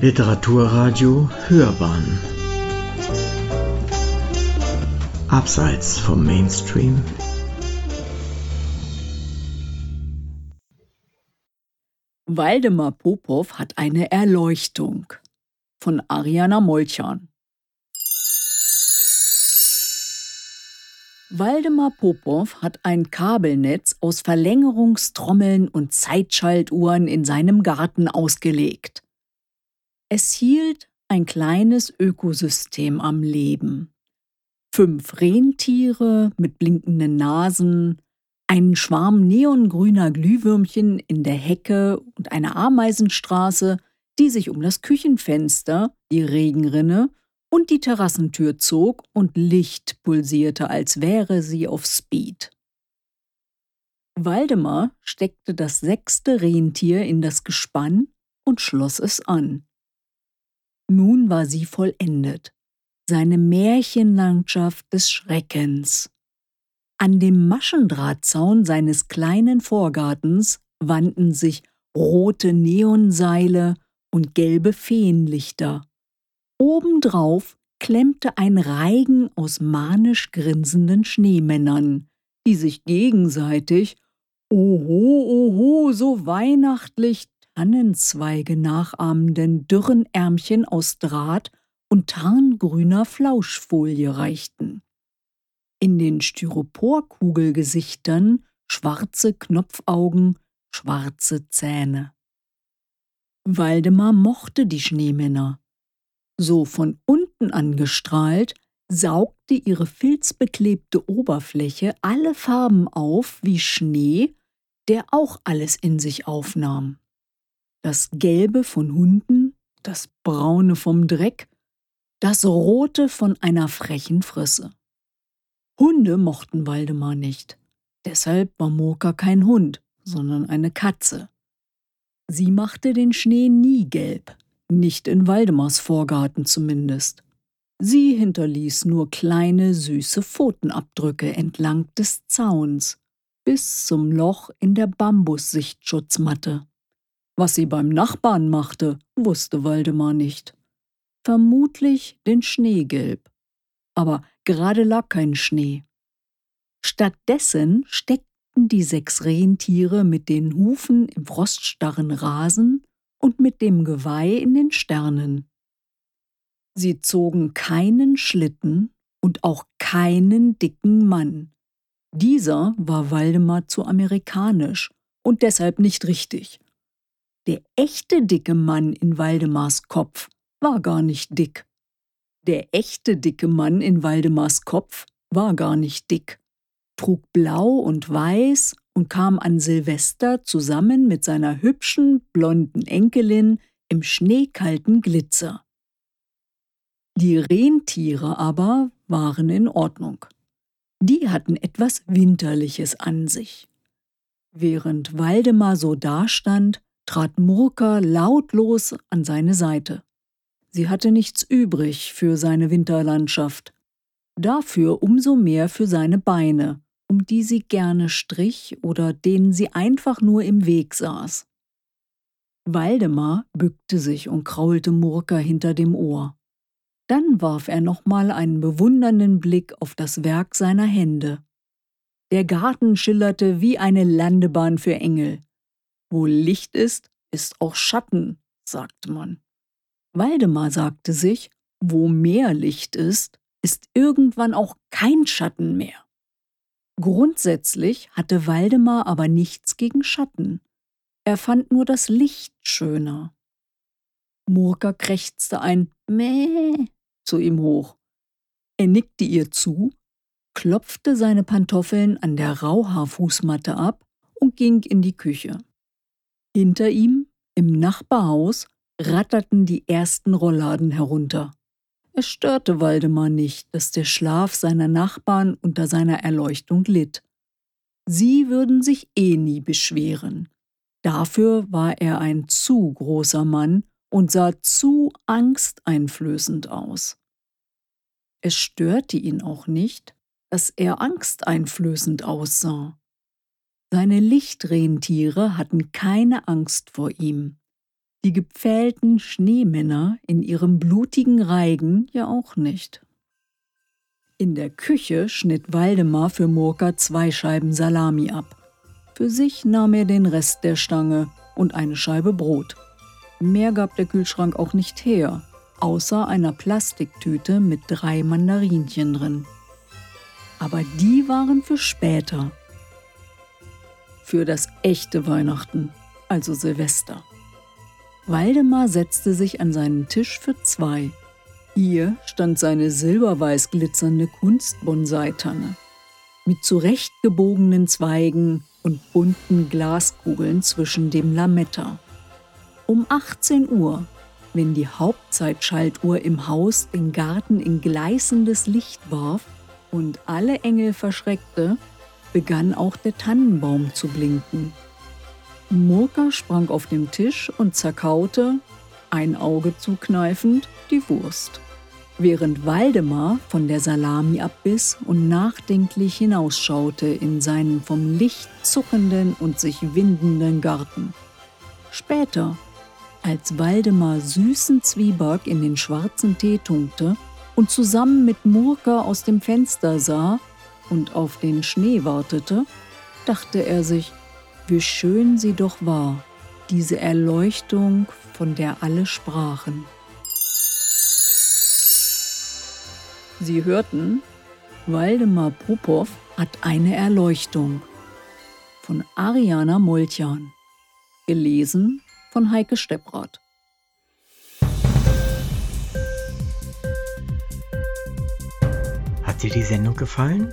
Literaturradio Hörbahn Abseits vom Mainstream Waldemar Popow hat eine Erleuchtung von Ariana Molchan. Waldemar Popow hat ein Kabelnetz aus Verlängerungstrommeln und Zeitschaltuhren in seinem Garten ausgelegt. Es hielt ein kleines Ökosystem am Leben. Fünf Rentiere mit blinkenden Nasen, einen Schwarm neongrüner Glühwürmchen in der Hecke und eine Ameisenstraße, die sich um das Küchenfenster, die Regenrinne und die Terrassentür zog und Licht pulsierte, als wäre sie auf Speed. Waldemar steckte das sechste Rentier in das Gespann und schloss es an. Nun war sie vollendet, seine Märchenlandschaft des Schreckens. An dem Maschendrahtzaun seines kleinen Vorgartens wandten sich rote Neonseile und gelbe Feenlichter. Obendrauf klemmte ein Reigen aus manisch grinsenden Schneemännern, die sich gegenseitig Oho, oho, so weihnachtlich Tannenzweige nachahmenden dürren Ärmchen aus Draht und tarngrüner Flauschfolie reichten. In den Styroporkugelgesichtern schwarze Knopfaugen, schwarze Zähne. Waldemar mochte die Schneemänner. So von unten angestrahlt, saugte ihre filzbeklebte Oberfläche alle Farben auf wie Schnee, der auch alles in sich aufnahm. Das Gelbe von Hunden, das Braune vom Dreck, das Rote von einer frechen Frisse. Hunde mochten Waldemar nicht. Deshalb war Murka kein Hund, sondern eine Katze. Sie machte den Schnee nie gelb, nicht in Waldemars Vorgarten zumindest. Sie hinterließ nur kleine, süße Pfotenabdrücke entlang des Zauns, bis zum Loch in der Bambussichtschutzmatte. Was sie beim Nachbarn machte, wusste Waldemar nicht. Vermutlich den Schneegelb. Aber gerade lag kein Schnee. Stattdessen steckten die sechs Rentiere mit den Hufen im froststarren Rasen und mit dem Geweih in den Sternen. Sie zogen keinen Schlitten und auch keinen dicken Mann. Dieser war Waldemar zu amerikanisch und deshalb nicht richtig. Der echte dicke Mann in Waldemars Kopf war gar nicht dick. Der echte dicke Mann in Waldemars Kopf war gar nicht dick, trug blau und weiß und kam an Silvester zusammen mit seiner hübschen, blonden Enkelin im schneekalten Glitzer. Die Rentiere aber waren in Ordnung. Die hatten etwas Winterliches an sich. Während Waldemar so dastand, trat Murka lautlos an seine Seite. Sie hatte nichts übrig für seine Winterlandschaft, dafür umso mehr für seine Beine, um die sie gerne strich oder denen sie einfach nur im Weg saß. Waldemar bückte sich und kraulte Murka hinter dem Ohr. Dann warf er nochmal einen bewundernden Blick auf das Werk seiner Hände. Der Garten schillerte wie eine Landebahn für Engel. Wo Licht ist, ist auch Schatten, sagte man. Waldemar sagte sich, wo mehr Licht ist, ist irgendwann auch kein Schatten mehr. Grundsätzlich hatte Waldemar aber nichts gegen Schatten. Er fand nur das Licht schöner. Murka krächzte ein Mäh zu ihm hoch. Er nickte ihr zu, klopfte seine Pantoffeln an der Rauhaarfußmatte ab und ging in die Küche. Hinter ihm, im Nachbarhaus, ratterten die ersten Rollladen herunter. Es störte Waldemar nicht, dass der Schlaf seiner Nachbarn unter seiner Erleuchtung litt. Sie würden sich eh nie beschweren. Dafür war er ein zu großer Mann und sah zu angsteinflößend aus. Es störte ihn auch nicht, dass er angsteinflößend aussah. Seine Lichtrentiere hatten keine Angst vor ihm. die gepfählten Schneemänner in ihrem blutigen Reigen ja auch nicht. In der Küche schnitt Waldemar für Murka zwei Scheiben Salami ab. Für sich nahm er den Rest der Stange und eine Scheibe Brot. Mehr gab der Kühlschrank auch nicht her, außer einer Plastiktüte mit drei Mandarinchen drin. Aber die waren für später. Für das echte Weihnachten, also Silvester. Waldemar setzte sich an seinen Tisch für zwei. Hier stand seine silberweiß glitzernde Kunstbonsai-Tanne mit zurechtgebogenen Zweigen und bunten Glaskugeln zwischen dem Lametta. Um 18 Uhr, wenn die Hauptzeitschaltuhr im Haus den Garten in gleißendes Licht warf und alle Engel verschreckte, begann auch der Tannenbaum zu blinken. Murka sprang auf dem Tisch und zerkaute, ein Auge zukneifend, die Wurst. Während Waldemar von der Salami abbiss und nachdenklich hinausschaute in seinen vom Licht zuckenden und sich windenden Garten. Später, als Waldemar süßen Zwieback in den schwarzen Tee tunkte und zusammen mit Murka aus dem Fenster sah und auf den Schnee wartete, dachte er sich, wie schön sie doch war, diese Erleuchtung, von der alle sprachen. Sie hörten, Waldemar Popov hat eine Erleuchtung von Ariana Molchan, gelesen von Heike Stepprath. Hat dir die Sendung gefallen?